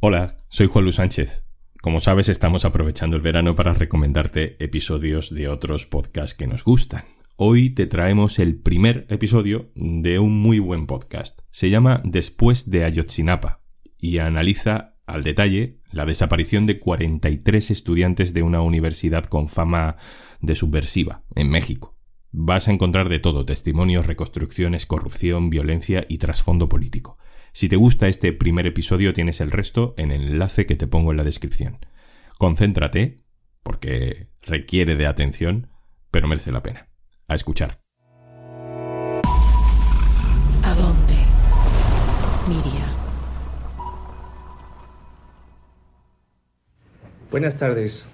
Hola, soy Juan Luis Sánchez. Como sabes, estamos aprovechando el verano para recomendarte episodios de otros podcasts que nos gustan. Hoy te traemos el primer episodio de un muy buen podcast. Se llama Después de Ayotzinapa y analiza al detalle la desaparición de 43 estudiantes de una universidad con fama de subversiva en México. Vas a encontrar de todo, testimonios, reconstrucciones, corrupción, violencia y trasfondo político. Si te gusta este primer episodio tienes el resto en el enlace que te pongo en la descripción. Concéntrate, porque requiere de atención, pero merece la pena. A escuchar. ¿A dónde? Miria. Buenas tardes.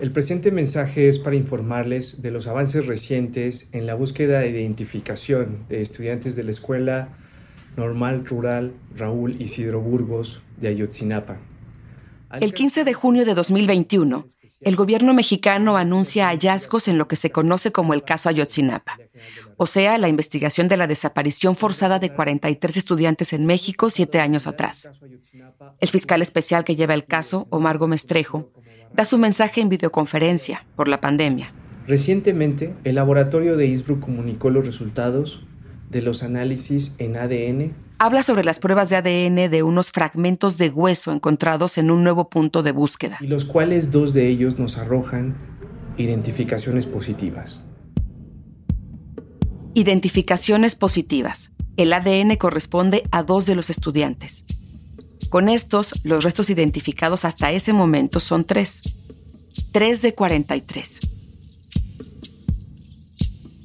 El presente mensaje es para informarles de los avances recientes en la búsqueda de identificación de estudiantes de la Escuela Normal Rural Raúl Isidro Burgos de Ayotzinapa. El 15 de junio de 2021, el gobierno mexicano anuncia hallazgos en lo que se conoce como el caso Ayotzinapa, o sea, la investigación de la desaparición forzada de 43 estudiantes en México siete años atrás. El fiscal especial que lleva el caso, Omar Gómez Trejo, da su mensaje en videoconferencia por la pandemia. Recientemente, el laboratorio de Innsbruck comunicó los resultados de los análisis en ADN. Habla sobre las pruebas de ADN de unos fragmentos de hueso encontrados en un nuevo punto de búsqueda. Y los cuales dos de ellos nos arrojan identificaciones positivas. Identificaciones positivas. El ADN corresponde a dos de los estudiantes. Con estos, los restos identificados hasta ese momento son tres. Tres de 43.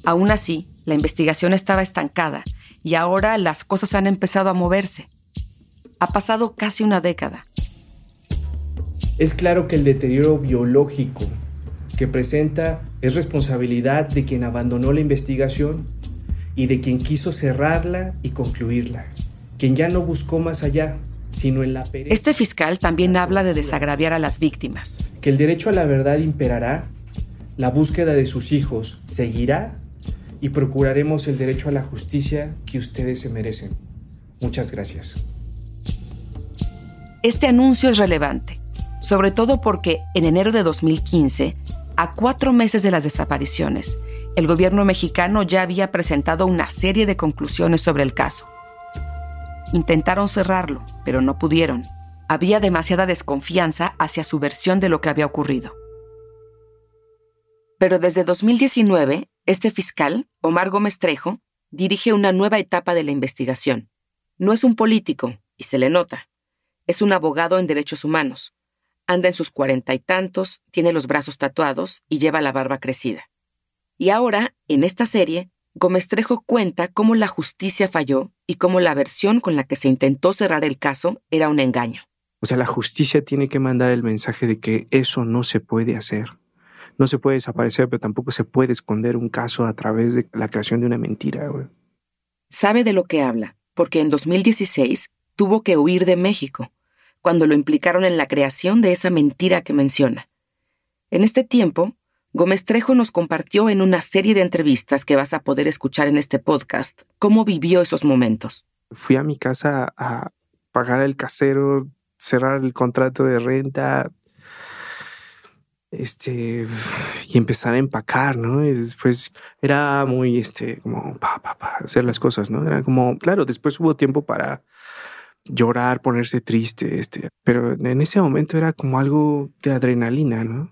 Aún así, la investigación estaba estancada y ahora las cosas han empezado a moverse. Ha pasado casi una década. Es claro que el deterioro biológico que presenta es responsabilidad de quien abandonó la investigación y de quien quiso cerrarla y concluirla, quien ya no buscó más allá, sino en la pereza. Este fiscal también habla de desagraviar a las víctimas. Que el derecho a la verdad imperará, la búsqueda de sus hijos seguirá y procuraremos el derecho a la justicia que ustedes se merecen. Muchas gracias. Este anuncio es relevante, sobre todo porque en enero de 2015, a cuatro meses de las desapariciones, el gobierno mexicano ya había presentado una serie de conclusiones sobre el caso. Intentaron cerrarlo, pero no pudieron. Había demasiada desconfianza hacia su versión de lo que había ocurrido. Pero desde 2019, este fiscal, Omar Gómez Trejo, dirige una nueva etapa de la investigación. No es un político, y se le nota. Es un abogado en derechos humanos. Anda en sus cuarenta y tantos, tiene los brazos tatuados y lleva la barba crecida. Y ahora, en esta serie, Gómez Trejo cuenta cómo la justicia falló y cómo la versión con la que se intentó cerrar el caso era un engaño. O sea, la justicia tiene que mandar el mensaje de que eso no se puede hacer. No se puede desaparecer, pero tampoco se puede esconder un caso a través de la creación de una mentira. Sabe de lo que habla, porque en 2016 tuvo que huir de México, cuando lo implicaron en la creación de esa mentira que menciona. En este tiempo, Gómez Trejo nos compartió en una serie de entrevistas que vas a poder escuchar en este podcast cómo vivió esos momentos. Fui a mi casa a pagar el casero, cerrar el contrato de renta, este, y empezar a empacar, ¿no? Y después era muy, este, como, pa, pa, pa, hacer las cosas, ¿no? Era como, claro, después hubo tiempo para llorar, ponerse triste, este, pero en ese momento era como algo de adrenalina, ¿no?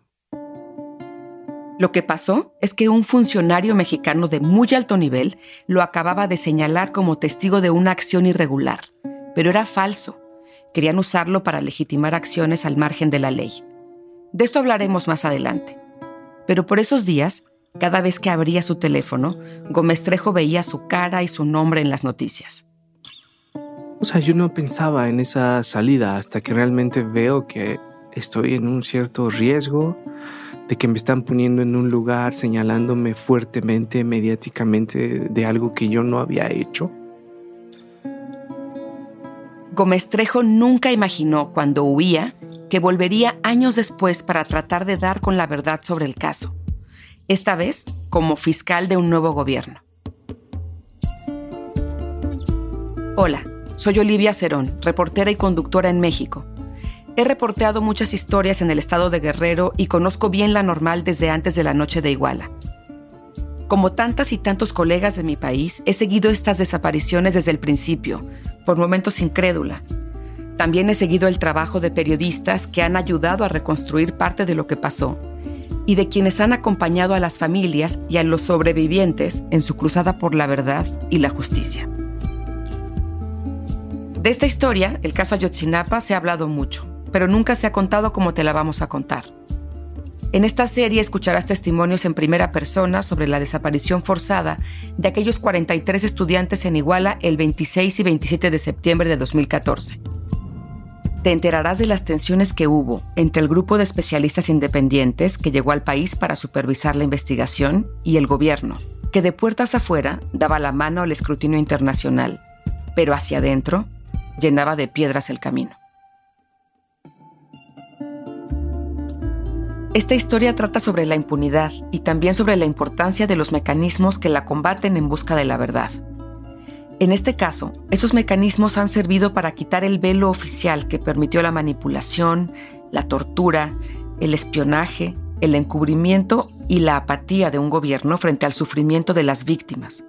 Lo que pasó es que un funcionario mexicano de muy alto nivel lo acababa de señalar como testigo de una acción irregular, pero era falso. Querían usarlo para legitimar acciones al margen de la ley. De esto hablaremos más adelante. Pero por esos días, cada vez que abría su teléfono, Gómez Trejo veía su cara y su nombre en las noticias. O sea, yo no pensaba en esa salida hasta que realmente veo que estoy en un cierto riesgo de que me están poniendo en un lugar señalándome fuertemente, mediáticamente, de algo que yo no había hecho. Gómez Trejo nunca imaginó cuando huía que volvería años después para tratar de dar con la verdad sobre el caso, esta vez como fiscal de un nuevo gobierno. Hola, soy Olivia Cerón, reportera y conductora en México. He reporteado muchas historias en el estado de Guerrero y conozco bien la normal desde antes de la noche de Iguala. Como tantas y tantos colegas de mi país, he seguido estas desapariciones desde el principio, por momentos incrédula. También he seguido el trabajo de periodistas que han ayudado a reconstruir parte de lo que pasó y de quienes han acompañado a las familias y a los sobrevivientes en su cruzada por la verdad y la justicia. De esta historia, el caso Ayotzinapa, se ha hablado mucho, pero nunca se ha contado como te la vamos a contar. En esta serie escucharás testimonios en primera persona sobre la desaparición forzada de aquellos 43 estudiantes en Iguala el 26 y 27 de septiembre de 2014 te enterarás de las tensiones que hubo entre el grupo de especialistas independientes que llegó al país para supervisar la investigación y el gobierno, que de puertas afuera daba la mano al escrutinio internacional, pero hacia adentro llenaba de piedras el camino. Esta historia trata sobre la impunidad y también sobre la importancia de los mecanismos que la combaten en busca de la verdad. En este caso, esos mecanismos han servido para quitar el velo oficial que permitió la manipulación, la tortura, el espionaje, el encubrimiento y la apatía de un gobierno frente al sufrimiento de las víctimas.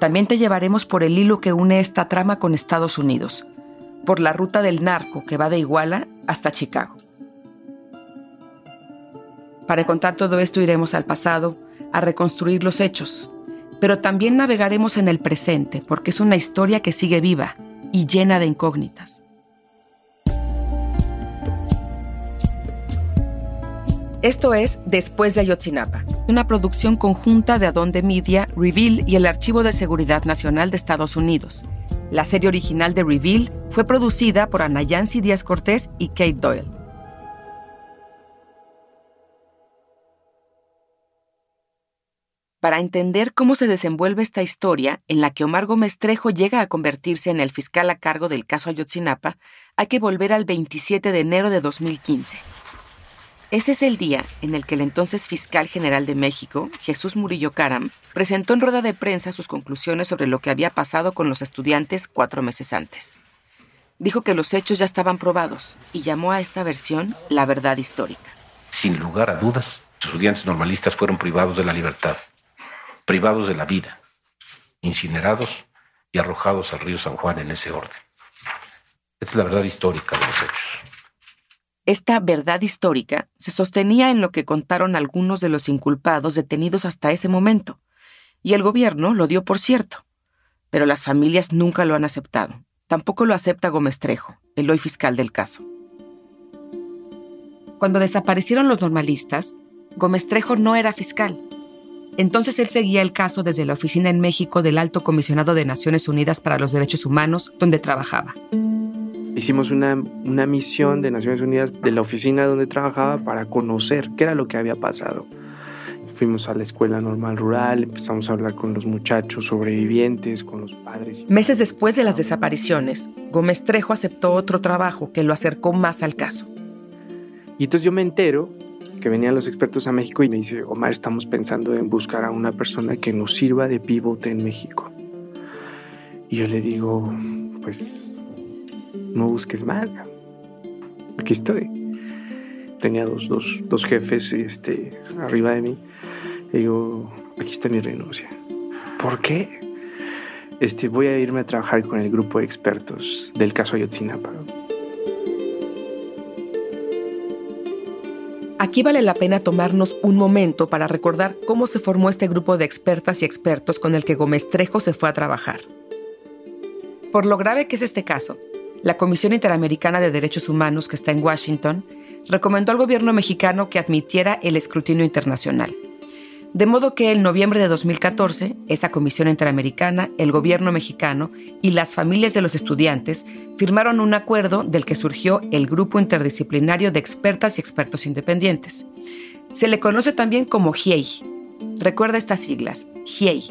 También te llevaremos por el hilo que une esta trama con Estados Unidos, por la ruta del narco que va de Iguala hasta Chicago. Para contar todo esto iremos al pasado, a reconstruir los hechos, pero también navegaremos en el presente porque es una historia que sigue viva y llena de incógnitas. Esto es Después de Ayotzinapa, una producción conjunta de Adonde Media, Reveal y el Archivo de Seguridad Nacional de Estados Unidos. La serie original de Reveal fue producida por Anayansi Díaz Cortés y Kate Doyle. Para entender cómo se desenvuelve esta historia en la que Omar Gómez Trejo llega a convertirse en el fiscal a cargo del caso Ayotzinapa, hay que volver al 27 de enero de 2015. Ese es el día en el que el entonces fiscal general de México, Jesús Murillo Caram, presentó en rueda de prensa sus conclusiones sobre lo que había pasado con los estudiantes cuatro meses antes. Dijo que los hechos ya estaban probados y llamó a esta versión la verdad histórica. Sin lugar a dudas, los estudiantes normalistas fueron privados de la libertad privados de la vida, incinerados y arrojados al río San Juan en ese orden. Esta es la verdad histórica de los hechos. Esta verdad histórica se sostenía en lo que contaron algunos de los inculpados detenidos hasta ese momento, y el gobierno lo dio por cierto, pero las familias nunca lo han aceptado. Tampoco lo acepta Gómez Trejo, el hoy fiscal del caso. Cuando desaparecieron los normalistas, Gómez Trejo no era fiscal, entonces él seguía el caso desde la oficina en México del Alto Comisionado de Naciones Unidas para los Derechos Humanos, donde trabajaba. Hicimos una, una misión de Naciones Unidas de la oficina donde trabajaba para conocer qué era lo que había pasado. Fuimos a la escuela normal rural, empezamos a hablar con los muchachos sobrevivientes, con los padres. Meses después de las desapariciones, Gómez Trejo aceptó otro trabajo que lo acercó más al caso. Y entonces yo me entero que venían los expertos a México y me dice, Omar, estamos pensando en buscar a una persona que nos sirva de pivote en México. Y yo le digo, pues no busques más, aquí estoy. Tenía dos, dos, dos jefes este, arriba de mí. Le digo, aquí está mi renuncia. ¿Por qué? Este, voy a irme a trabajar con el grupo de expertos del caso Ayotzinapa. Aquí vale la pena tomarnos un momento para recordar cómo se formó este grupo de expertas y expertos con el que Gómez Trejo se fue a trabajar. Por lo grave que es este caso, la Comisión Interamericana de Derechos Humanos, que está en Washington, recomendó al gobierno mexicano que admitiera el escrutinio internacional. De modo que en noviembre de 2014, esa comisión interamericana, el gobierno mexicano y las familias de los estudiantes firmaron un acuerdo del que surgió el Grupo Interdisciplinario de Expertas y Expertos Independientes. Se le conoce también como GIEI. Recuerda estas siglas, GIEI,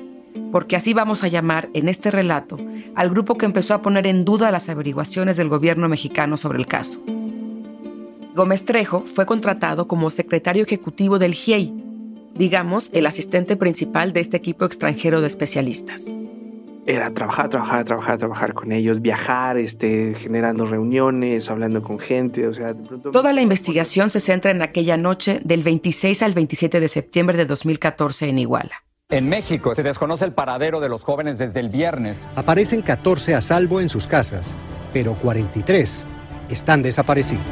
porque así vamos a llamar en este relato al grupo que empezó a poner en duda las averiguaciones del gobierno mexicano sobre el caso. Gómez Trejo fue contratado como secretario ejecutivo del GIEI digamos, el asistente principal de este equipo extranjero de especialistas. era trabajar, trabajar, trabajar, trabajar con ellos, viajar, este, generando reuniones, hablando con gente, o sea, de pronto... Toda la investigación se centra en aquella noche del 26 al 27 de septiembre de 2014 en Iguala. En México se desconoce el paradero de los jóvenes desde el viernes. Aparecen 14 a salvo en sus casas, pero 43 están desaparecidos.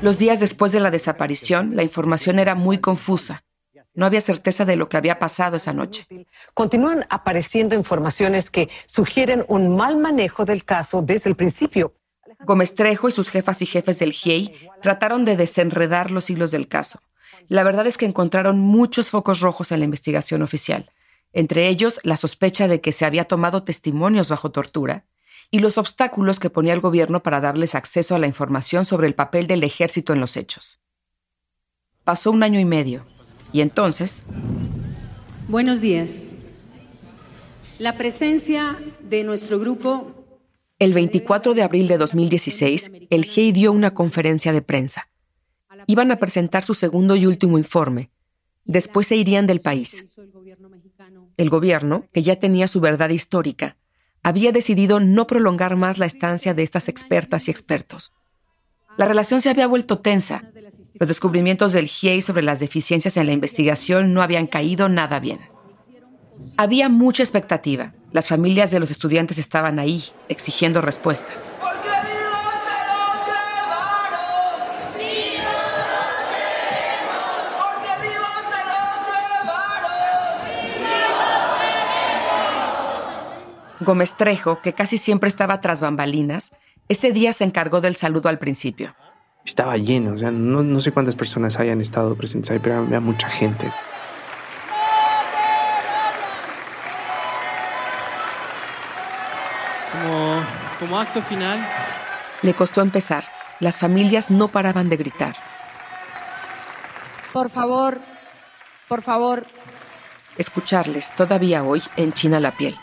Los días después de la desaparición, la información era muy confusa. No había certeza de lo que había pasado esa noche. Continúan apareciendo informaciones que sugieren un mal manejo del caso desde el principio. Gómez Trejo y sus jefas y jefes del GIEI trataron de desenredar los hilos del caso. La verdad es que encontraron muchos focos rojos en la investigación oficial, entre ellos la sospecha de que se había tomado testimonios bajo tortura y los obstáculos que ponía el gobierno para darles acceso a la información sobre el papel del ejército en los hechos. Pasó un año y medio y entonces... Buenos días. La presencia de nuestro grupo... El 24 de abril de 2016, el GEI dio una conferencia de prensa. Iban a presentar su segundo y último informe. Después se irían del país. El gobierno, que ya tenía su verdad histórica, había decidido no prolongar más la estancia de estas expertas y expertos. La relación se había vuelto tensa. Los descubrimientos del GIEI sobre las deficiencias en la investigación no habían caído nada bien. Había mucha expectativa. Las familias de los estudiantes estaban ahí, exigiendo respuestas. Gómez Trejo, que casi siempre estaba tras bambalinas, ese día se encargó del saludo al principio. Estaba lleno, o sea, no, sé cuántas personas hayan estado presentes ahí, pero había mucha gente. Como, como acto final. Le costó empezar. Las familias no paraban de gritar. Por favor, por favor. Escucharles todavía hoy enchina la piel.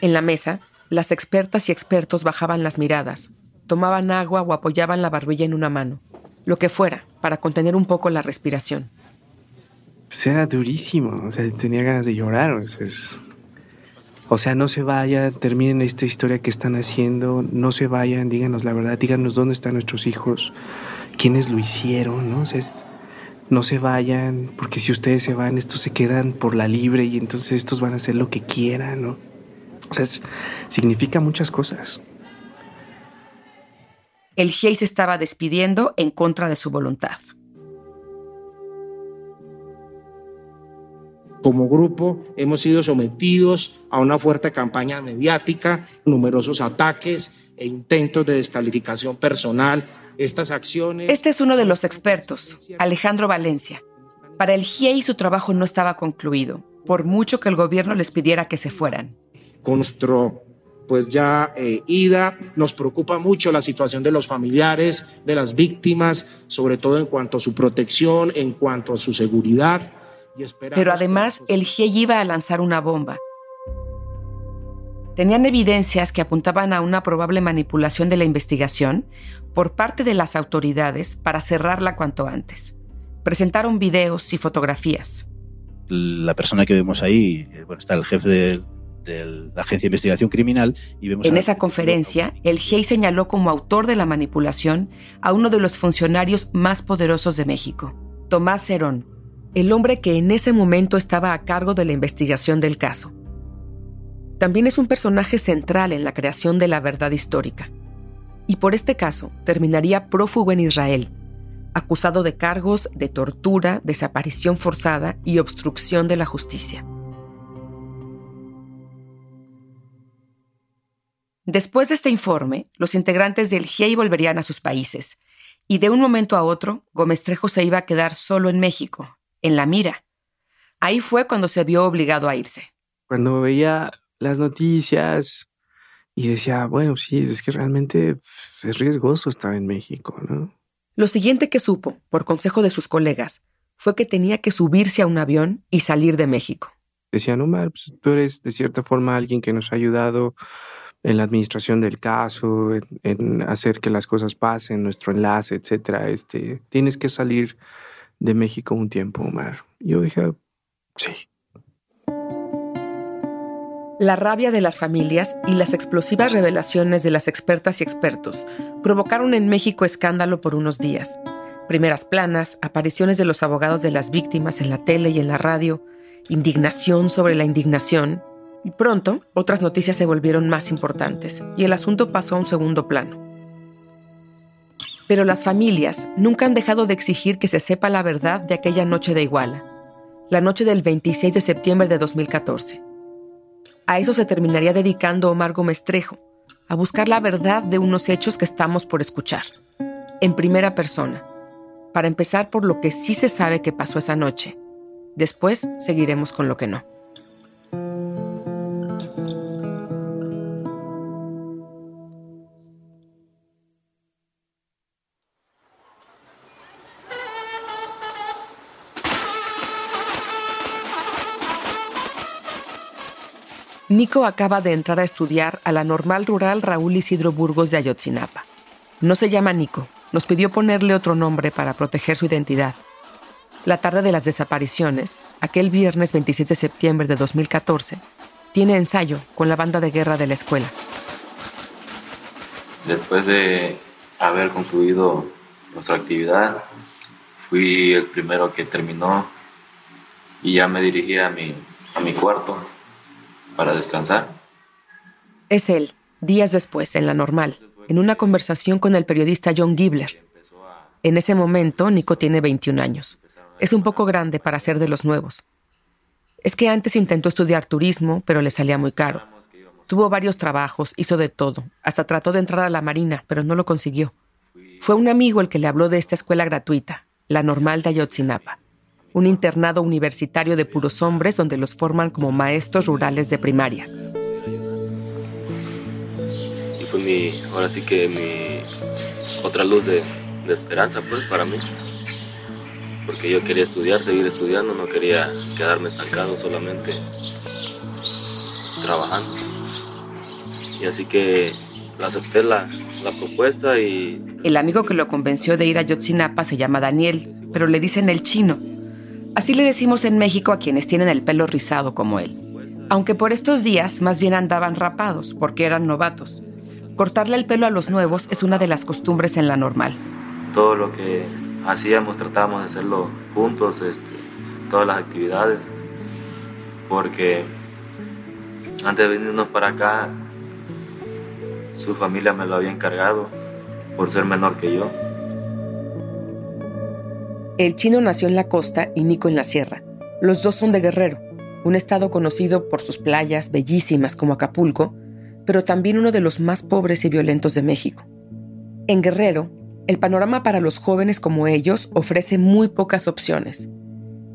En la mesa, las expertas y expertos bajaban las miradas, tomaban agua o apoyaban la barbilla en una mano, lo que fuera, para contener un poco la respiración. Pues era durísimo, o sea, tenía ganas de llorar. O sea, no se vayan, terminen esta historia que están haciendo, no se vayan, díganos la verdad, díganos dónde están nuestros hijos, quiénes lo hicieron, ¿no? No se vayan, porque si ustedes se van, estos se quedan por la libre y entonces estos van a hacer lo que quieran, ¿no? O sea, significa muchas cosas. El GIEI se estaba despidiendo en contra de su voluntad. Como grupo hemos sido sometidos a una fuerte campaña mediática, numerosos ataques e intentos de descalificación personal. Estas acciones... Este es uno de los expertos, Alejandro Valencia. Para el GIEI su trabajo no estaba concluido, por mucho que el gobierno les pidiera que se fueran con nuestro pues ya eh, ida. Nos preocupa mucho la situación de los familiares, de las víctimas, sobre todo en cuanto a su protección, en cuanto a su seguridad. Y Pero además el GIEI iba a lanzar una bomba. Tenían evidencias que apuntaban a una probable manipulación de la investigación por parte de las autoridades para cerrarla cuanto antes. Presentaron videos y fotografías. La persona que vemos ahí, bueno, está el jefe de, de la Agencia de Investigación Criminal y vemos... En esa conferencia, el GEI señaló como autor de la manipulación a uno de los funcionarios más poderosos de México, Tomás Herón, el hombre que en ese momento estaba a cargo de la investigación del caso. También es un personaje central en la creación de la verdad histórica. Y por este caso terminaría prófugo en Israel, acusado de cargos de tortura, desaparición forzada y obstrucción de la justicia. Después de este informe, los integrantes del GIEI volverían a sus países, y de un momento a otro, Gómez Trejo se iba a quedar solo en México, en la mira. Ahí fue cuando se vio obligado a irse. Cuando veía las noticias y decía, bueno, sí, es que realmente es riesgoso estar en México, ¿no? Lo siguiente que supo, por consejo de sus colegas, fue que tenía que subirse a un avión y salir de México. Decían, Omar, pues, tú eres de cierta forma alguien que nos ha ayudado en la administración del caso, en, hacer que las cosas pasen, nuestro enlace, etcétera. Este, tienes que salir de México un tiempo, Omar. Yo dije, sí. La rabia de las familias y las explosivas revelaciones de las expertas y expertos provocaron en México escándalo por unos días. Primeras planas, apariciones de los abogados de las víctimas en la tele y en la radio, indignación sobre la indignación, y pronto otras noticias se volvieron más importantes y el asunto pasó a un segundo plano. Pero las familias nunca han dejado de exigir que se sepa la verdad de aquella noche de Iguala, la noche del 26 de septiembre de 2014. A eso se terminaría dedicando Omar Gómez Trejo, a buscar la verdad de unos hechos que estamos por escuchar, en primera persona, para empezar por lo que sí se sabe que pasó esa noche. Después seguiremos con lo que no. Nico acaba de entrar a estudiar a la normal rural Raúl Isidro Burgos de Ayotzinapa. No se llama Nico, nos pidió ponerle otro nombre para proteger su identidad. La tarde de las desapariciones, aquel viernes 26 de septiembre de 2014, tiene ensayo con la banda de guerra de la escuela. Después de haber concluido nuestra actividad, fui el primero que terminó y ya me dirigí a mi, a mi cuarto para descansar. Es él, días después, en la normal, en una conversación con el periodista John Gibler. En ese momento, Nico tiene 21 años. Es un poco grande para ser de los nuevos. Es que antes intentó estudiar turismo, pero le salía muy caro. Tuvo varios trabajos, hizo de todo, hasta trató de entrar a la Marina, pero no lo consiguió. Fue un amigo el que le habló de esta escuela gratuita, la normal de Ayotzinapa un internado universitario de puros hombres donde los forman como maestros rurales de primaria. Y fue mi, ahora sí que mi otra luz de, de esperanza pues para mí. Porque yo quería estudiar, seguir estudiando, no quería quedarme estancado solamente trabajando. Y así que acepté la, la, propuesta y... El amigo que lo convenció de ir a Yotzinapa se llama Daniel, pero le dicen el chino Así le decimos en México a quienes tienen el pelo rizado como él. Aunque por estos días más bien andaban rapados, porque eran novatos. Cortarle el pelo a los nuevos es una de las costumbres en la normal. Todo lo que hacíamos tratábamos de hacerlo juntos, este, todas las actividades, porque antes de venirnos para acá, su familia me lo había encargado por ser menor que yo. El chino nació en la costa y Nico en la sierra. Los dos son de Guerrero, un estado conocido por sus playas bellísimas como Acapulco, pero también uno de los más pobres y violentos de México. En Guerrero, el panorama para los jóvenes como ellos ofrece muy pocas opciones.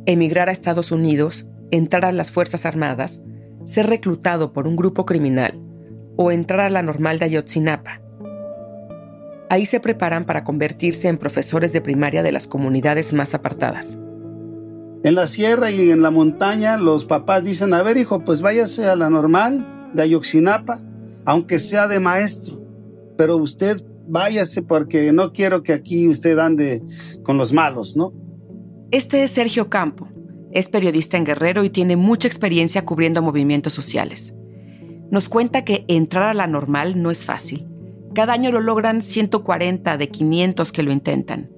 Emigrar a Estados Unidos, entrar a las Fuerzas Armadas, ser reclutado por un grupo criminal o entrar a la normal de Ayotzinapa, Ahí se preparan para convertirse en profesores de primaria de las comunidades más apartadas. En la sierra y en la montaña los papás dicen, a ver hijo, pues váyase a la normal de Ayoxinapa, aunque sea de maestro, pero usted váyase porque no quiero que aquí usted ande con los malos, ¿no? Este es Sergio Campo, es periodista en Guerrero y tiene mucha experiencia cubriendo movimientos sociales. Nos cuenta que entrar a la normal no es fácil cada año lo logran 140 de 500 que lo intentan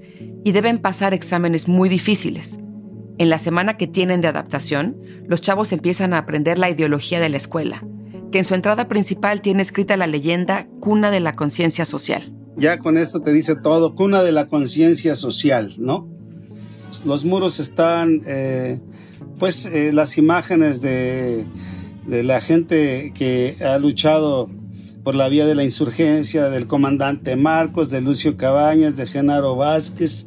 y deben pasar exámenes muy difíciles. En la semana que tienen de adaptación, los chavos empiezan a aprender la ideología de la escuela, que en su entrada principal tiene escrita la leyenda Cuna de la Conciencia Social. Ya con esto te dice todo, Cuna de la Conciencia Social, ¿no? Los muros están, eh, pues, eh, las imágenes de, de la gente que ha luchado por la vía de la insurgencia del comandante Marcos, de Lucio Cabañas, de Genaro Vázquez.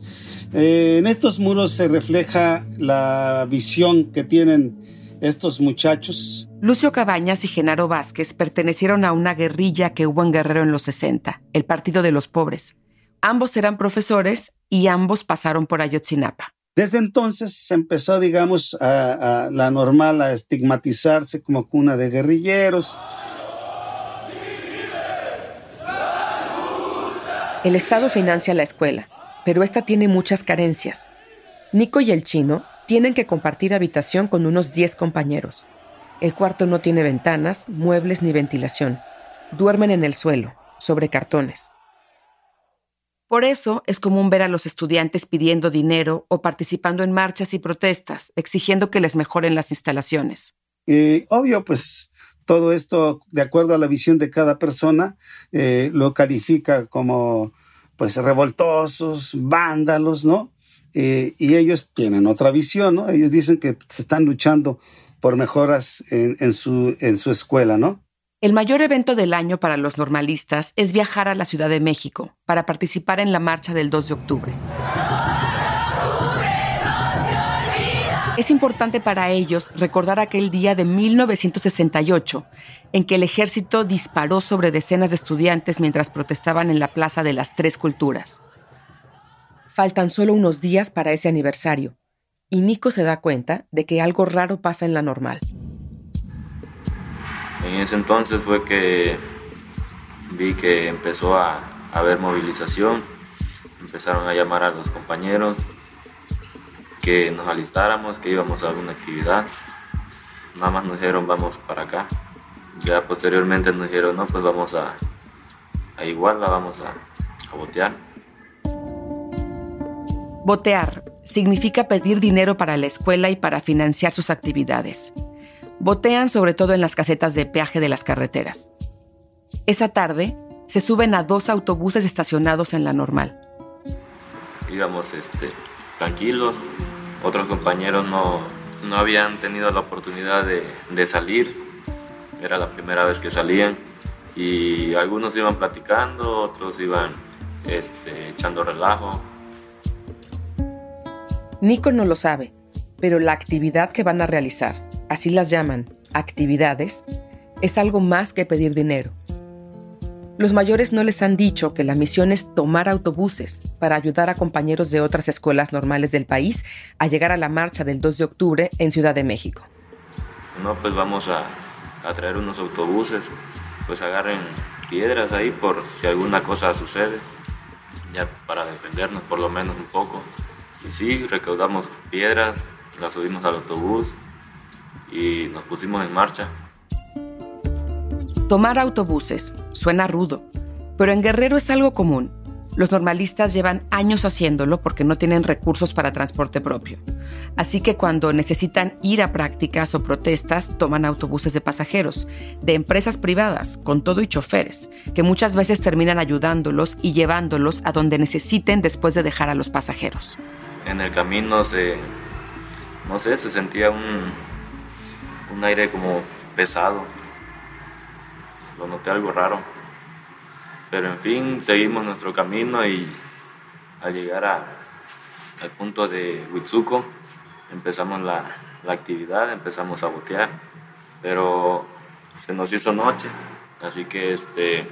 Eh, en estos muros se refleja la visión que tienen estos muchachos. Lucio Cabañas y Genaro Vázquez pertenecieron a una guerrilla que hubo en Guerrero en los 60, el Partido de los Pobres. Ambos eran profesores y ambos pasaron por Ayotzinapa. Desde entonces se empezó, digamos, a la normal a estigmatizarse como cuna de guerrilleros. El Estado financia la escuela, pero esta tiene muchas carencias. Nico y el chino tienen que compartir habitación con unos 10 compañeros. El cuarto no tiene ventanas, muebles ni ventilación. Duermen en el suelo, sobre cartones. Por eso es común ver a los estudiantes pidiendo dinero o participando en marchas y protestas, exigiendo que les mejoren las instalaciones. Eh, obvio, pues todo esto, de acuerdo a la visión de cada persona, eh, lo califica como pues revoltosos, vándalos, ¿no? Eh, y ellos tienen otra visión, ¿no? Ellos dicen que se están luchando por mejoras en, su, en su escuela, ¿no? El mayor evento del año para los normalistas es viajar a la Ciudad de México para participar en la marcha del 2 de octubre. Es importante para ellos recordar aquel día de 1968 en que el ejército disparó sobre decenas de estudiantes mientras protestaban en la Plaza de las Tres Culturas. Faltan solo unos días para ese aniversario y Nico se da cuenta de que algo raro pasa en la normal. En ese entonces fue que vi que empezó a, haber movilización, empezaron a llamar a los compañeros que nos alistáramos, que íbamos a alguna actividad. Nada más nos dijeron vamos para acá. Ya posteriormente nos dijeron no, pues vamos a, a Iguala, vamos a, a botear. Botear significa pedir dinero para la escuela y para financiar sus actividades. Botean sobre todo en las casetas de peaje de las carreteras. Esa tarde se suben a dos autobuses estacionados en la normal. Íbamos este, tranquilos, otros compañeros no, no habían tenido la oportunidad de, de salir, era la primera vez que salían y algunos iban platicando, otros iban este, echando relajo. Nico no lo sabe, pero la actividad que van a realizar así las llaman, actividades, es algo más que pedir dinero. Los mayores no les han dicho que la misión es tomar autobuses para ayudar a compañeros de otras escuelas normales del país a llegar a la marcha del 2 de octubre en Ciudad de México. No, pues vamos a, traer unos autobuses, pues agarren piedras ahí por si alguna cosa sucede, ya para defendernos por lo menos un poco. Y sí, recaudamos piedras, las subimos al autobús, y nos pusimos en marcha. Tomar autobuses suena rudo, pero en Guerrero es algo común. Los normalistas llevan años haciéndolo porque no tienen recursos para transporte propio. Así que cuando necesitan ir a prácticas o protestas, toman autobuses de pasajeros, de empresas privadas, con todo y choferes, que muchas veces terminan ayudándolos y llevándolos a donde necesiten después de dejar a los pasajeros. En el camino se, no sé, se sentía un, un aire como pesado. Lo noté algo raro. Pero en fin, seguimos nuestro camino y al llegar al punto de Huitzuco empezamos la, la actividad, empezamos a botear. Pero se nos hizo noche, así que este,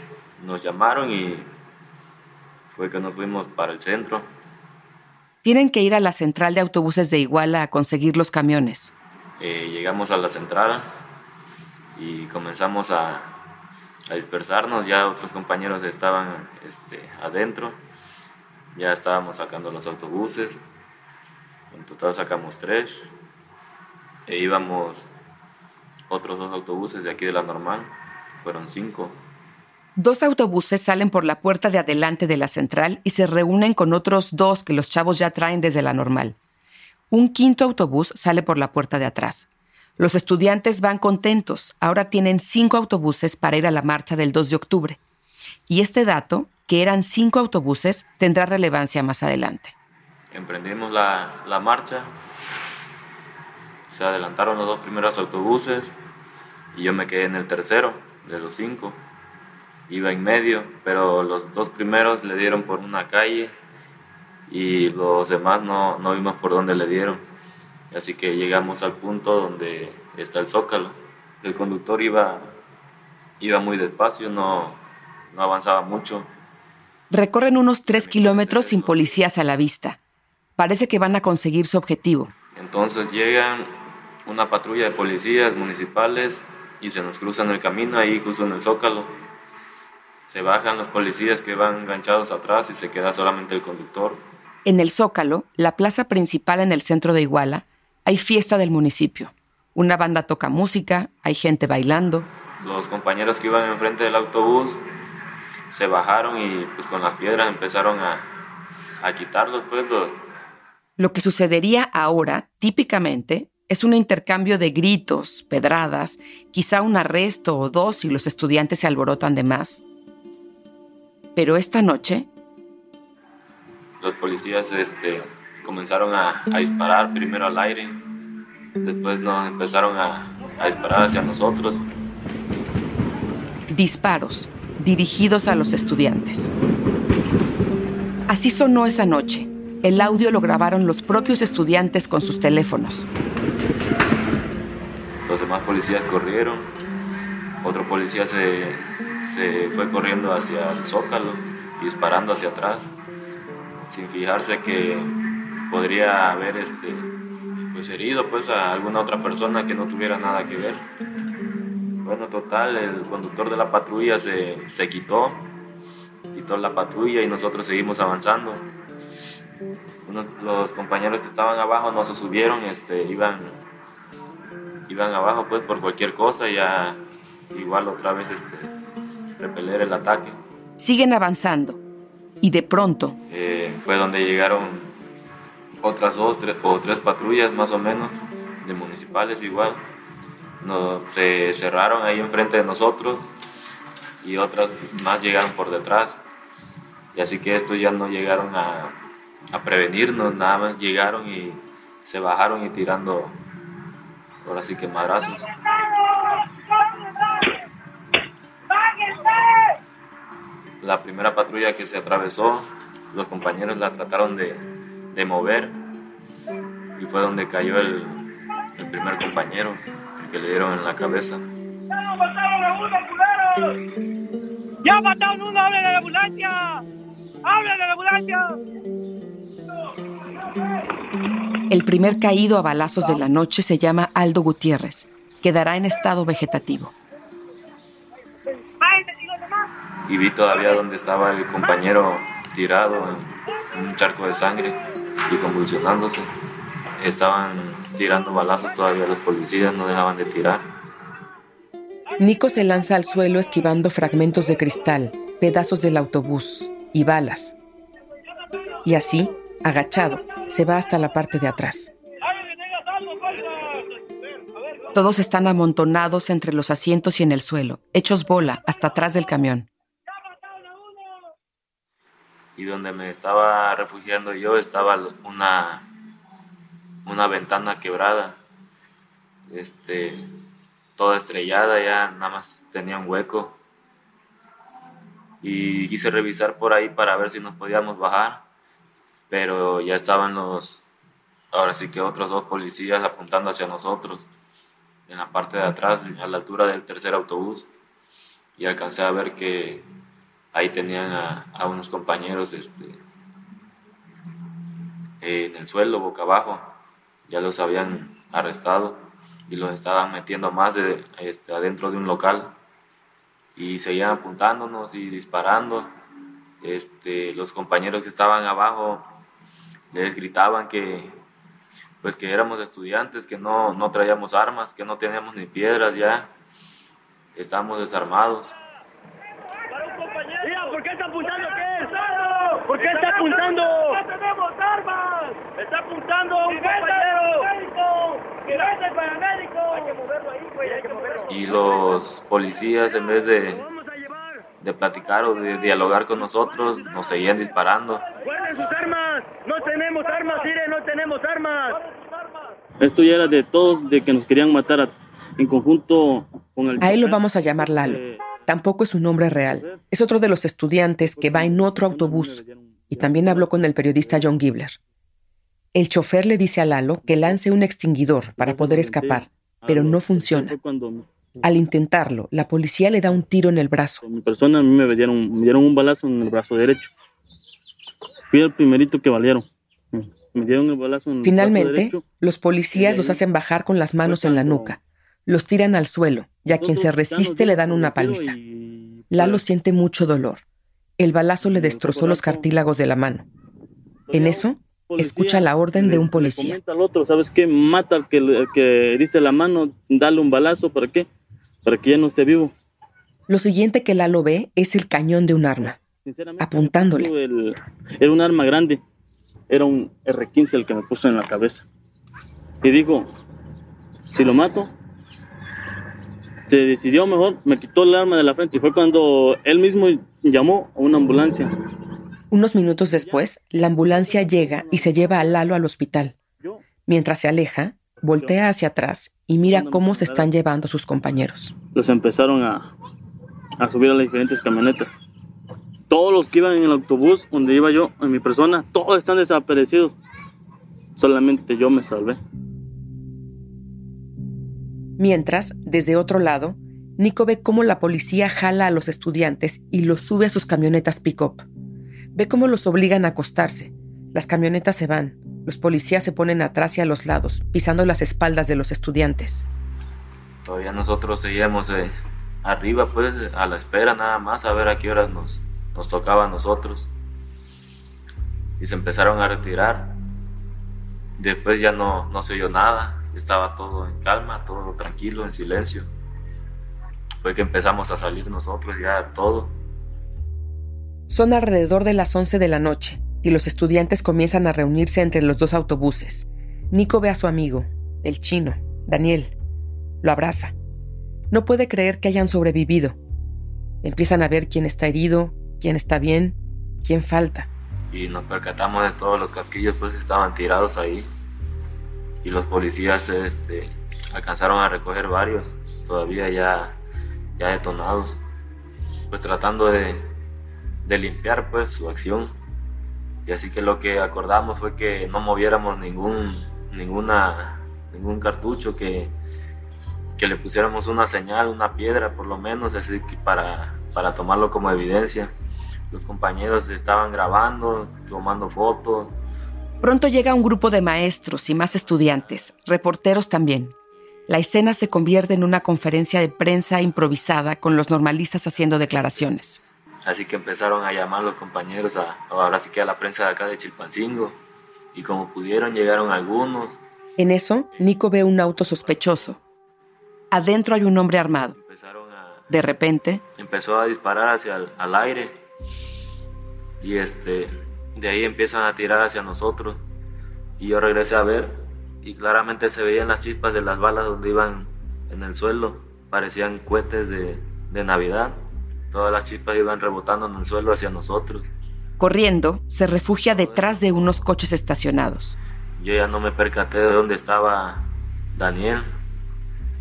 nos llamaron y fue que nos fuimos para el centro. Tienen que ir a la central de autobuses de Iguala a conseguir los camiones. Eh, llegamos a la central y comenzamos a, dispersarnos, ya otros compañeros estaban este, adentro, ya estábamos sacando los autobuses, en total sacamos tres, e íbamos otros dos autobuses de aquí de la normal, fueron cinco. Dos autobuses salen por la puerta de adelante de la central y se reúnen con otros dos que los chavos ya traen desde la normal. Un quinto autobús sale por la puerta de atrás. Los estudiantes van contentos. Ahora tienen cinco autobuses para ir a la marcha del 2 de octubre. Y este dato, que eran cinco autobuses, tendrá relevancia más adelante. Emprendimos la, la marcha. Se adelantaron los dos primeros autobuses y yo me quedé en el tercero de los cinco. Iba en medio, pero los dos primeros le dieron por una calle y los demás no, no vimos por dónde le dieron. Así que llegamos al punto donde está el zócalo. El conductor iba, iba muy despacio, no, no avanzaba mucho. Recorren unos tres kilómetros sin policías a la vista. Parece que van a conseguir su objetivo. Entonces llegan una patrulla de policías municipales y se nos cruzan el camino ahí justo en el zócalo. Se bajan los policías que van enganchados atrás y se queda solamente el conductor. En el Zócalo, la plaza principal en el centro de Iguala, hay fiesta del municipio. Una banda toca música, hay gente bailando. Los compañeros que iban enfrente del autobús se bajaron y pues con las piedras empezaron a, a quitarlos pues los, Lo que sucedería ahora, típicamente, es un intercambio de gritos, pedradas, quizá un arresto o dos si los estudiantes se alborotan de más. Pero esta noche, los policías este, comenzaron a, a disparar primero al aire, después nos empezaron a, a disparar hacia nosotros. disparos dirigidos a los estudiantes. Así sonó esa noche. El audio lo grabaron los propios estudiantes con sus teléfonos. Los demás policías corrieron, otro policía se, se fue corriendo hacia el zócalo y disparando hacia atrás, sin fijarse que podría haber este, pues herido pues, a alguna otra persona que no tuviera nada que ver. Bueno, total, el conductor de la patrulla se, se quitó, quitó la patrulla y nosotros seguimos avanzando. Unos- los compañeros que estaban abajo no se subieron, este, iban, iban abajo pues por cualquier cosa, ya igual otra vez este, repeler el ataque. Siguen avanzando. Y de pronto, Eh, fue donde llegaron otras dos tres, o tres patrullas más o menos, de municipales igual. No, se cerraron ahí enfrente de nosotros y otras más llegaron por detrás. Y así que estos ya no llegaron a, a prevenirnos, nada más llegaron y se bajaron y tirando, ahora sí que madrazos. La primera patrulla que se atravesó, los compañeros la trataron de, de mover y fue donde cayó el, el primer compañero, el que le dieron en la cabeza. ¡Ya mataron uno! ¡Hablen a la ambulancia! ¡Hablen a la ambulancia! el primer caído a balazos de la noche se llama Aldo Gutiérrez. Quedará en estado vegetativo. Y vi todavía donde estaba el compañero tirado en un charco de sangre y convulsionándose. Estaban tirando balazos todavía los policías, no dejaban de tirar. Nico se lanza al suelo esquivando fragmentos de cristal, pedazos del autobús y balas. Y así, agachado, se va hasta la parte de atrás. Todos están amontonados entre los asientos y en el suelo, hechos bola hasta atrás del camión. Y donde me estaba refugiando yo estaba una, una ventana quebrada, este, toda estrellada, ya nada más tenía un hueco. Y quise revisar por ahí para ver si nos podíamos bajar, pero ya estaban los, ahora sí que otros dos policías apuntando hacia nosotros, en la parte de atrás, a la altura del tercer autobús, y alcancé a ver que ahí tenían a, unos compañeros este, en el suelo, boca abajo. Ya los habían arrestado y los estaban metiendo más de, este, adentro de un local. Y seguían apuntándonos y disparando. Este, los compañeros que estaban abajo les gritaban que, pues que éramos estudiantes, que no, no traíamos armas, que no teníamos ni piedras ya. Estábamos desarmados. Diga, ¿por qué está apuntando qué? ¿Por qué está apuntando? ¡No tenemos armas! ¡Está apuntando a un compañero! ¡Que vete el paramédico! Hay que moverlo ahí, güey, hay que moverlo. y los policías en vez de, de platicar o de dialogar con nosotros nos seguían disparando. ¡Guarden sus armas! ¡No tenemos armas, mire, no tenemos armas! Esto ya era de todos, de que nos querían matar a- en conjunto con el... A él lo vamos a llamar Lalo. Tampoco es su nombre real. Es otro de los estudiantes que va en otro autobús y también habló con el periodista John Gibler. El chofer le dice a Lalo que lance un extinguidor para poder escapar, pero no funciona. Al intentarlo, la policía le da un tiro en el brazo. Mi persona a mí me dieron, me dieron un balazo en el brazo derecho. Fui el primerito que valieron. Me dieron el balazo en el brazo Finalmente, derecho. los policías los hacen bajar con las manos en la nuca. Los tiran al suelo y a quien se resiste le dan una paliza. Lalo siente mucho dolor. El balazo le destrozó los cartílagos de la mano. En eso, escucha la orden de un policía. comenta al otro, ¿sabes qué? Mata al que, que heriste la mano, dale un balazo, ¿para qué? Para que ya no esté vivo. Lo siguiente que Lalo ve es el cañón de un arma, apuntándole. El- era un arma grande, era un R-15 el que me puso en la cabeza. Y dijo, si lo mato, se decidió mejor, me quitó el arma de la frente y fue cuando él mismo llamó a una ambulancia. Unos minutos después, la ambulancia llega y se lleva a Lalo al hospital. Mientras se aleja, voltea hacia atrás y mira cómo se están llevando sus compañeros. Los empezaron a, a subir a las diferentes camionetas. Todos los que iban en el autobús donde iba yo, en mi persona, todos están desaparecidos. Solamente yo me salvé. Mientras, desde otro lado, Nico ve cómo la policía jala a los estudiantes y los sube a sus camionetas pick-up. Ve cómo los obligan a acostarse. Las camionetas se van. Los policías se ponen atrás y a los lados, pisando las espaldas de los estudiantes. Todavía nosotros seguíamos eh, arriba, pues, a la espera nada más, a ver a qué horas nos, tocaba a nosotros. Y se empezaron a retirar. Después ya no, no se oyó nada, estaba todo en calma, todo tranquilo, en silencio. Fue que empezamos a salir nosotros ya todo. Son alrededor de las 11 de la noche y los estudiantes comienzan a reunirse entre los dos autobuses. Nico ve a su amigo, el chino, Daniel. Lo abraza. No puede creer que hayan sobrevivido. Empiezan a ver quién está herido, quién está bien, quién falta. y nos percatamos de todos los casquillos pues que estaban tirados ahí y los policías este, alcanzaron a recoger varios todavía ya, ya detonados pues tratando de, de limpiar pues su acción y así que lo que acordamos fue que no moviéramos ningún ninguna ningún cartucho que, que le pusiéramos una señal una piedra por lo menos así que para, para tomarlo como evidencia los compañeros estaban grabando, tomando fotos. Pronto llega un grupo de maestros y más estudiantes, reporteros también. La escena se convierte en una conferencia de prensa improvisada con los normalistas haciendo declaraciones. Así que empezaron a llamar los compañeros, a, ahora sí que a la prensa de acá de Chilpancingo. Y como pudieron, llegaron algunos. En eso, Nico ve un auto sospechoso. Adentro hay un hombre armado. De repente, Empezó a disparar hacia el al aire. Y este, de ahí empiezan a tirar hacia nosotros. Y yo regresé a ver. Y claramente se veían las chispas de las balas donde iban en el suelo. Parecían cohetes de, de Navidad. Todas las chispas iban rebotando en el suelo hacia nosotros. corriendo, se refugia detrás de unos coches estacionados. Yo ya no me percaté de dónde estaba Daniel.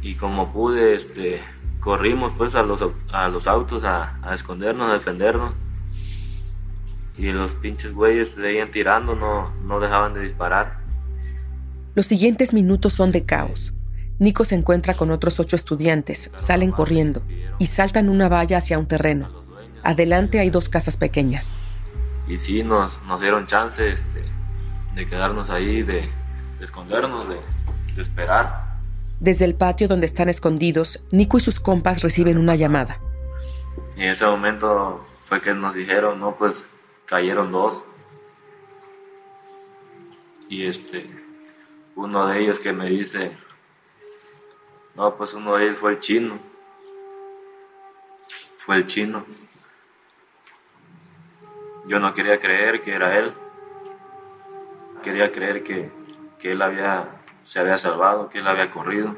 Y como pude, este, corrimos pues a los, a los autos a, a escondernos, a defendernos. Y los pinches güeyes seguían tirando, no, no dejaban de disparar. Los siguientes minutos son de caos. Nico se encuentra con otros ocho estudiantes, salen corriendo y saltan una valla hacia un terreno. Adelante hay dos casas pequeñas. Y sí, nos, nos dieron chance este, de quedarnos ahí, de, de escondernos, de, de esperar. Desde el patio donde están escondidos, Nico y sus compas reciben una llamada. Y en ese momento fue que nos dijeron, no, pues cayeron dos. Y este, uno de ellos que me dice, no, pues uno de ellos fue el chino. Fue el chino. Yo no quería creer que era él. Quería creer que, que él había, se había salvado, que él había corrido.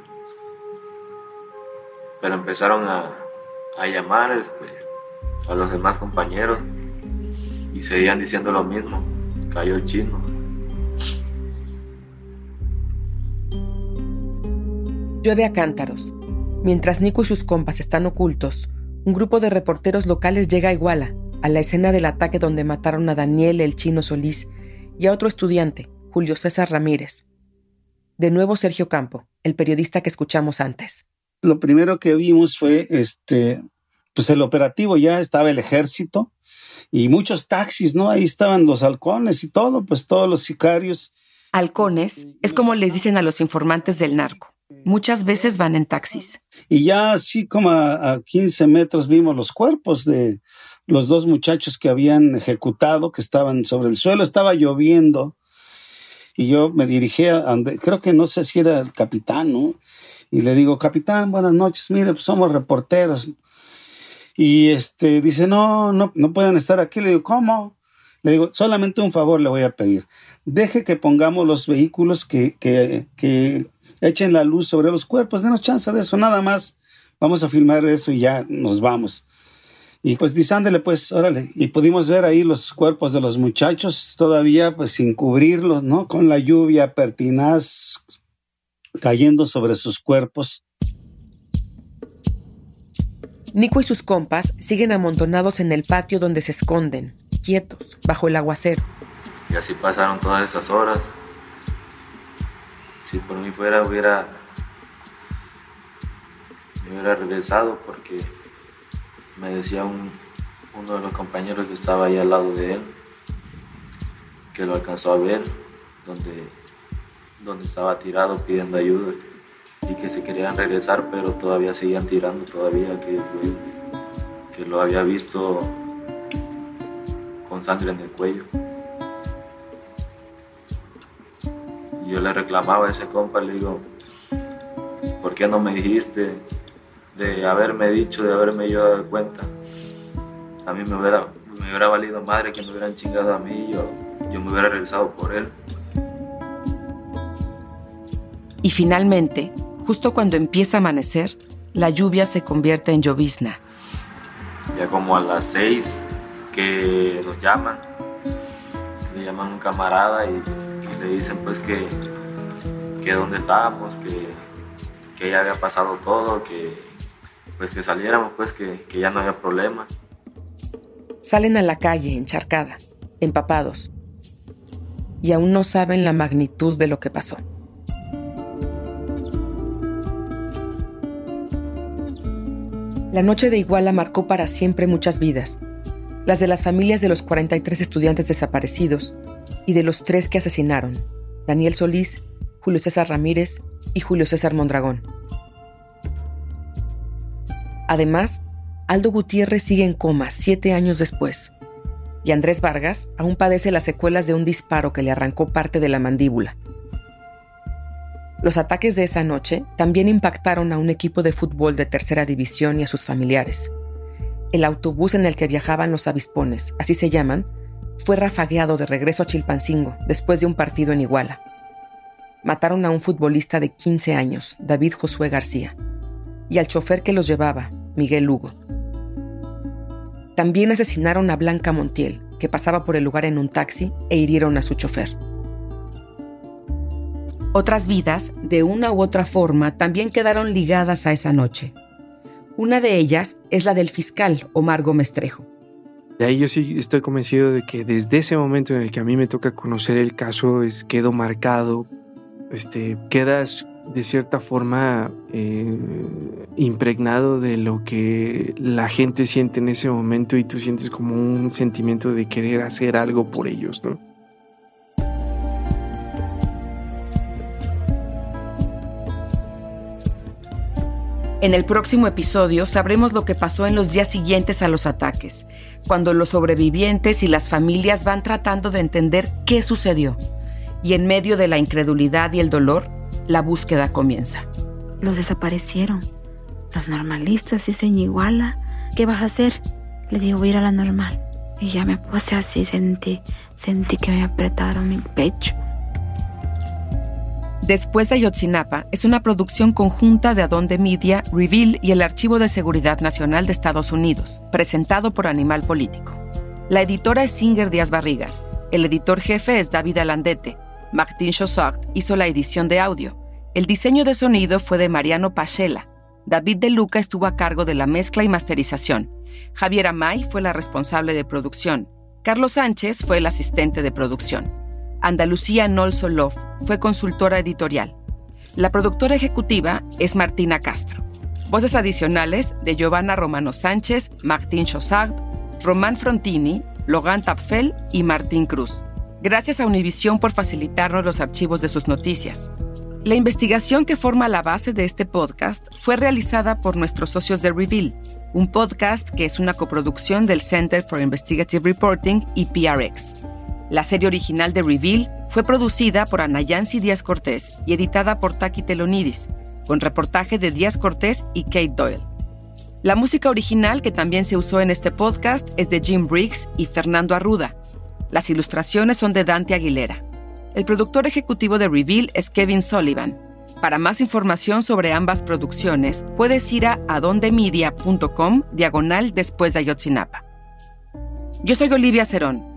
Pero empezaron a, a llamar este, a los demás compañeros y seguían diciendo lo mismo. Cayó el chino. Llueve a cántaros. Mientras Nico y sus compas están ocultos, un grupo de reporteros locales llega a Iguala, a la escena del ataque donde mataron a Daniel el chino Solís y a otro estudiante, Julio César Ramírez. De nuevo Sergio Campo, el periodista que escuchamos antes. Lo primero que vimos fue este, pues el operativo, ya estaba el ejército y muchos taxis, ¿no? Ahí estaban los halcones y todo, pues todos los sicarios. Halcones es como les dicen a los informantes del narco. Muchas veces van en taxis. Y ya así como a, a 15 metros vimos los cuerpos de los dos muchachos que habían ejecutado, que estaban sobre el suelo, estaba lloviendo Y yo me dirigí a donde, creo que no sé si era el capitán, ¿no? Y le digo, capitán, buenas noches, mire, pues somos reporteros. Y este dice, no, no, no pueden estar aquí. Le digo, ¿cómo? Le digo, solamente un favor le voy a pedir. Deje que pongamos los vehículos que, que, echen la luz sobre los cuerpos. Denos chance de eso, nada más. Vamos a filmar eso y ya nos vamos. Y pues dice, ándale, pues, órale. Y pudimos ver ahí los cuerpos de los muchachos todavía, pues sin cubrirlos, ¿no? Con la lluvia pertinaz cayendo sobre sus cuerpos. Nico y sus compas siguen amontonados en el patio donde se esconden, quietos, bajo el aguacero. Y así pasaron todas esas horas. Si por mí fuera, hubiera. Me hubiera regresado porque me decía un, uno de los compañeros que estaba ahí al lado de él, que lo alcanzó a ver, donde, donde estaba tirado pidiendo ayuda y que se querían regresar, pero todavía seguían tirando todavía aquellos que lo había visto con sangre en el cuello. Y yo le reclamaba a ese compa, le digo, ¿por qué no me dijiste de haberme dicho, de haberme yo dado cuenta? A mí me hubiera, me hubiera valido madre que me hubieran chingado a mí yo, yo me hubiera regresado por él. Y finalmente, justo cuando empieza a amanecer, la lluvia se convierte en llovizna. Ya como a las seis que nos llaman, le llaman un camarada y, y le dicen pues que, que dónde estábamos, que, que ya había pasado todo, que pues que saliéramos, pues que, que ya no había problema. Salen a la calle encharcada, empapados, y aún no saben la magnitud de lo que pasó. La noche de Iguala marcó para siempre muchas vidas, las de las familias de los 43 estudiantes desaparecidos y de los tres que asesinaron, Daniel Solís, Julio César Ramírez y Julio César Mondragón. Además, Aldo Gutiérrez sigue en coma siete años después, y Andrés Vargas aún padece las secuelas de un disparo que le arrancó parte de la mandíbula. Los ataques de esa noche también impactaron a un equipo de fútbol de tercera división y a sus familiares. El autobús en el que viajaban los avispones, así se llaman, fue rafagueado de regreso a Chilpancingo después de un partido en Iguala. Mataron a un futbolista de 15 años, David Josué García, y al chofer que los llevaba, Miguel Lugo. También asesinaron a Blanca Montiel, que pasaba por el lugar en un taxi, e hirieron a su chofer. Otras vidas, de una u otra forma, también quedaron ligadas a esa noche. Una de ellas es la del fiscal Omar Gómez Trejo. De ahí yo sí estoy convencido de que desde ese momento en el que a mí me toca conocer el caso, es, quedo marcado, este, quedas de cierta forma eh, impregnado de lo que la gente siente en ese momento y tú sientes como un sentimiento de querer hacer algo por ellos, ¿no? En el próximo episodio sabremos lo que pasó en los días siguientes a los ataques, cuando los sobrevivientes y las familias van tratando de entender qué sucedió. Y en medio de la incredulidad y el dolor, la búsqueda comienza. Los desaparecieron. Los normalistas dicen Iguala. ¿Qué vas a hacer? Le digo, voy a ir a la normal. Y ya me puse así, sentí, sentí que me apretaron mi pecho. Después de Ayotzinapa es una producción conjunta de Adonde Media, Reveal y el Archivo de Seguridad Nacional de Estados Unidos, presentado por Animal Político. La editora es Singer Díaz Barriga. El editor jefe es David Alandete. Martin Chossaert hizo la edición de audio. El diseño de sonido fue de Mariano Pachela. David De Luca estuvo a cargo de la mezcla y masterización. Javier Amay fue la responsable de producción. Carlos Sánchez fue el asistente de producción. Andalucía Nolsolov fue consultora editorial. La productora ejecutiva es Martina Castro. Voces adicionales de Giovanna Romano Sánchez, Martín Chossard, Román Frontini, Logan Tapfel y Martín Cruz. Gracias a Univisión por facilitarnos los archivos de sus noticias. La investigación que forma la base de este podcast fue realizada por nuestros socios de Reveal, un podcast que es una coproducción del Center for Investigative Reporting y PRX. La serie original de Reveal Fue producida por Anayansi Díaz Cortés y editada por Taki Telonidis, con reportaje de Díaz Cortés y Kate Doyle. La música original que también se usó en este podcast es de Jim Briggs y Fernando Arruda. Las ilustraciones son de Dante Aguilera. El productor ejecutivo de Reveal es Kevin Sullivan. Para más información sobre ambas producciones, puedes ir a adondemedia.com diagonal después de Ayotzinapa. Yo soy Olivia Cerón.